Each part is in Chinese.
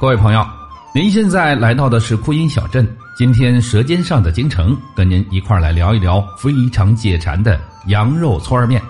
各位朋友，您现在来到的是枯音小镇。今天《舌尖上的京城》跟您一块来聊一聊非常解馋的羊肉汆面。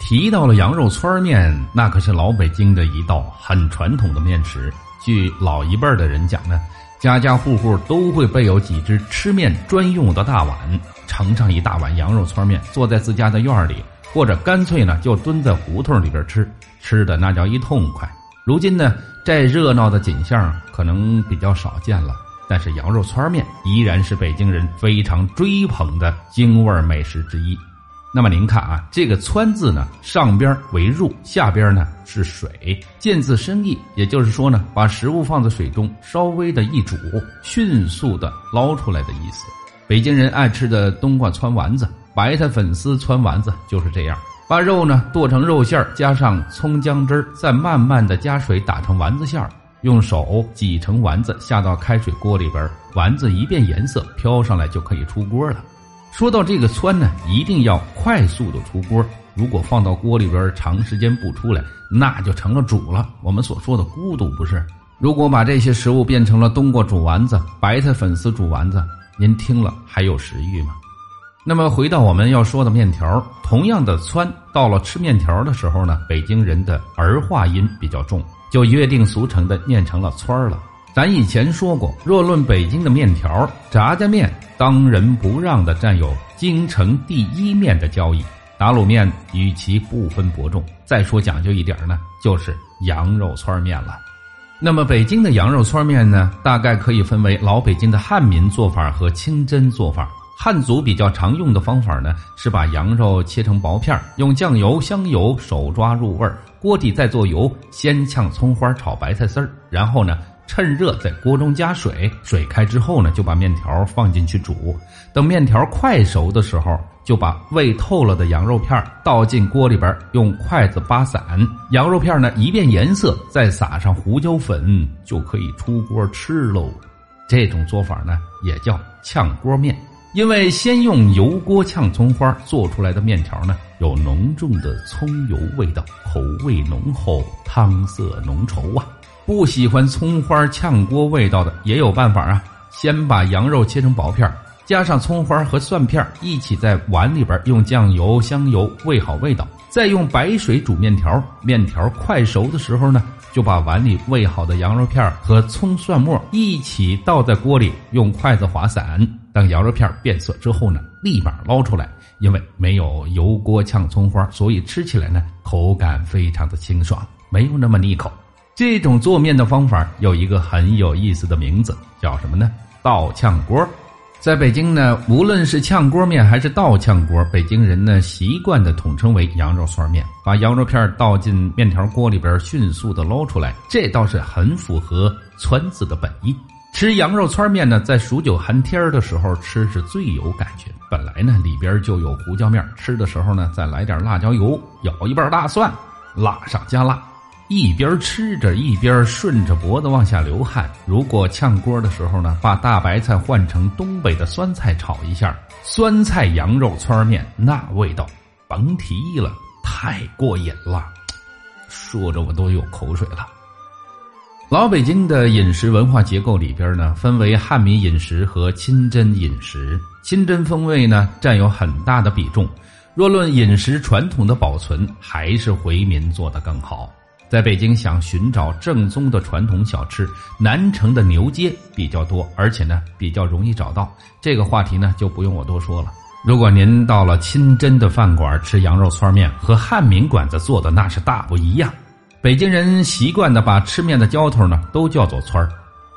提到了羊肉汆面，那可是老北京的一道很传统的面食。据老一辈的人讲呢，家家户户都会备有几只吃面专用的大碗，盛上一大碗羊肉汆面，坐在自家的院里，或者干脆呢就蹲在胡同里边吃，吃的那叫一痛快。如今呢，这热闹的景象可能比较少见了，但是羊肉汆面依然是北京人非常追捧的京味美食之一。那么您看啊，这个“汆”字呢，上边为入，下边呢是水，见字深意，也就是说呢，把食物放在水中稍微的一煮，迅速的捞出来的意思。北京人爱吃的冬瓜汆丸子、白菜粉丝汆丸子就是这样。把肉呢剁成肉馅儿，加上葱姜汁儿，再慢慢的加水打成丸子馅儿，用手挤成丸子下到开水锅里边，丸子一变颜色飘上来就可以出锅了。说到这个汆呢，一定要快速的出锅，如果放到锅里边长时间不出来，那就成了煮了。我们所说的咕嘟不是？如果把这些食物变成了冬瓜煮丸子、白菜粉丝煮丸子，您听了还有食欲吗？那么回到我们要说的面条，同样的汆，到了吃面条的时候呢，北京人的儿化音比较重，就约定俗成的念成了汆儿了。咱以前说过，若论北京的面条，炸酱面当仁不让的占有京城第一面的交易，打卤面与其不分伯仲。再说讲究一点呢，就是羊肉汆面了。那么北京的羊肉汆面呢，大概可以分为老北京的汉民做法和清真做法。汉族比较常用的方法呢，是把羊肉切成薄片用酱油、香油手抓入味儿，锅底再做油，先炝葱花炒白菜丝儿，然后呢趁热在锅中加水，水开之后呢就把面条放进去煮，等面条快熟的时候，就把煨透了的羊肉片倒进锅里边，用筷子扒散，羊肉片呢一变颜色，再撒上胡椒粉，就可以出锅吃喽。这种做法呢也叫炝锅面。因为先用油锅炝葱花做出来的面条呢，有浓重的葱油味道，口味浓厚，汤色浓稠啊。不喜欢葱花炝锅味道的也有办法啊，先把羊肉切成薄片，加上葱花和蒜片一起在碗里边用酱油、香油煨好味道，再用白水煮面条。面条快熟的时候呢，就把碗里煨好的羊肉片和葱蒜末一起倒在锅里，用筷子划散。当羊肉片变色之后呢，立马捞出来，因为没有油锅炝葱花，所以吃起来呢口感非常的清爽，没有那么腻口。这种做面的方法有一个很有意思的名字，叫什么呢？倒炝锅。在北京呢，无论是炝锅面还是倒炝锅，北京人呢习惯的统称为羊肉汆面。把羊肉片倒进面条锅里边，迅速的捞出来，这倒是很符合“汆”字的本意。吃羊肉汆面呢，在数九寒天的时候吃是最有感觉。本来呢里边就有胡椒面，吃的时候呢再来点辣椒油，舀一半大蒜，辣上加辣，一边吃着一边顺着脖子往下流汗。如果炝锅的时候呢，把大白菜换成东北的酸菜炒一下，酸菜羊肉汆面那味道甭提了，太过瘾了，说着我都有口水了。老北京的饮食文化结构里边呢，分为汉民饮食和清真饮食。清真风味呢占有很大的比重。若论饮食传统的保存，还是回民做的更好。在北京想寻找正宗的传统小吃，南城的牛街比较多，而且呢比较容易找到。这个话题呢就不用我多说了。如果您到了清真的饭馆吃羊肉串面，和汉民馆子做的那是大不一样。北京人习惯的把吃面的浇头呢都叫做汆儿，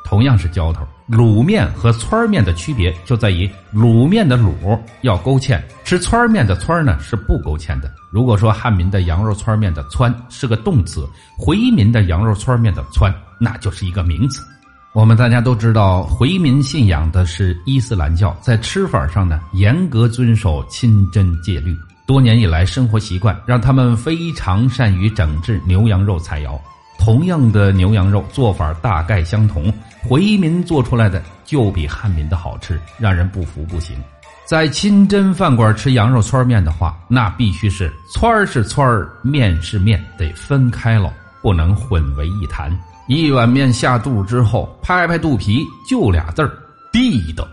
同样是浇头，卤面和汆面的区别就在于卤面的卤要勾芡，吃汆面的汆呢是不勾芡的。如果说汉民的羊肉汆面的汆是个动词，回民的羊肉汆面的汆那就是一个名词。我们大家都知道，回民信仰的是伊斯兰教，在吃法上呢严格遵守清真戒律。多年以来，生活习惯让他们非常善于整治牛羊肉菜肴。同样的牛羊肉做法大概相同，回民做出来的就比汉民的好吃，让人不服不行。在清真饭馆吃羊肉汆面的话，那必须是汆是汆，面是面，得分开了，不能混为一谈。一碗面下肚之后，拍拍肚皮，就俩字儿：地道。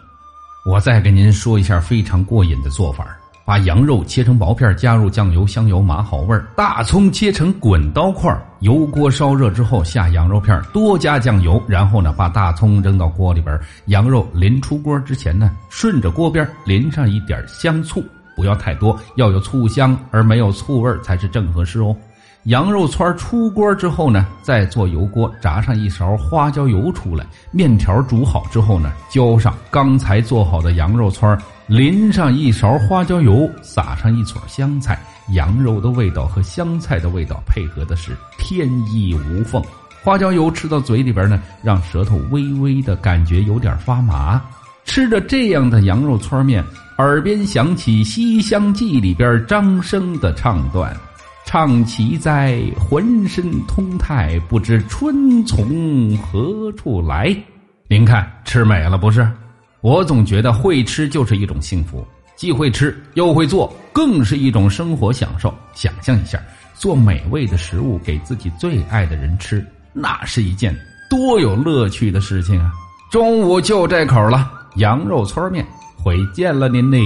我再给您说一下非常过瘾的做法：把羊肉切成薄片，加入酱油、香油、麻好味儿；大葱切成滚刀块，油锅烧热之后下羊肉片，多加酱油，然后呢把大葱扔到锅里边，羊肉临出锅之前呢，顺着锅边淋上一点香醋，不要太多，要有醋香而没有醋味才是正合适哦。羊肉串出锅之后呢，再做油锅，炸上一勺花椒油出来。面条煮好之后呢，浇上刚才做好的羊肉串，淋上一勺花椒油，撒上一撮香菜。羊肉的味道和香菜的味道配合的是天衣无缝。花椒油吃到嘴里边呢，让舌头微微的感觉有点发麻。吃着这样的羊肉串面，耳边响起《西厢记》里边张生的唱段。唱其在浑身通泰，不知春从何处来。您看吃美了不是？我总觉得会吃就是一种幸福，既会吃又会做，更是一种生活享受。想象一下，做美味的食物给自己最爱的人吃，那是一件多有乐趣的事情啊！中午就这口了，羊肉搓面，回见了您嘞。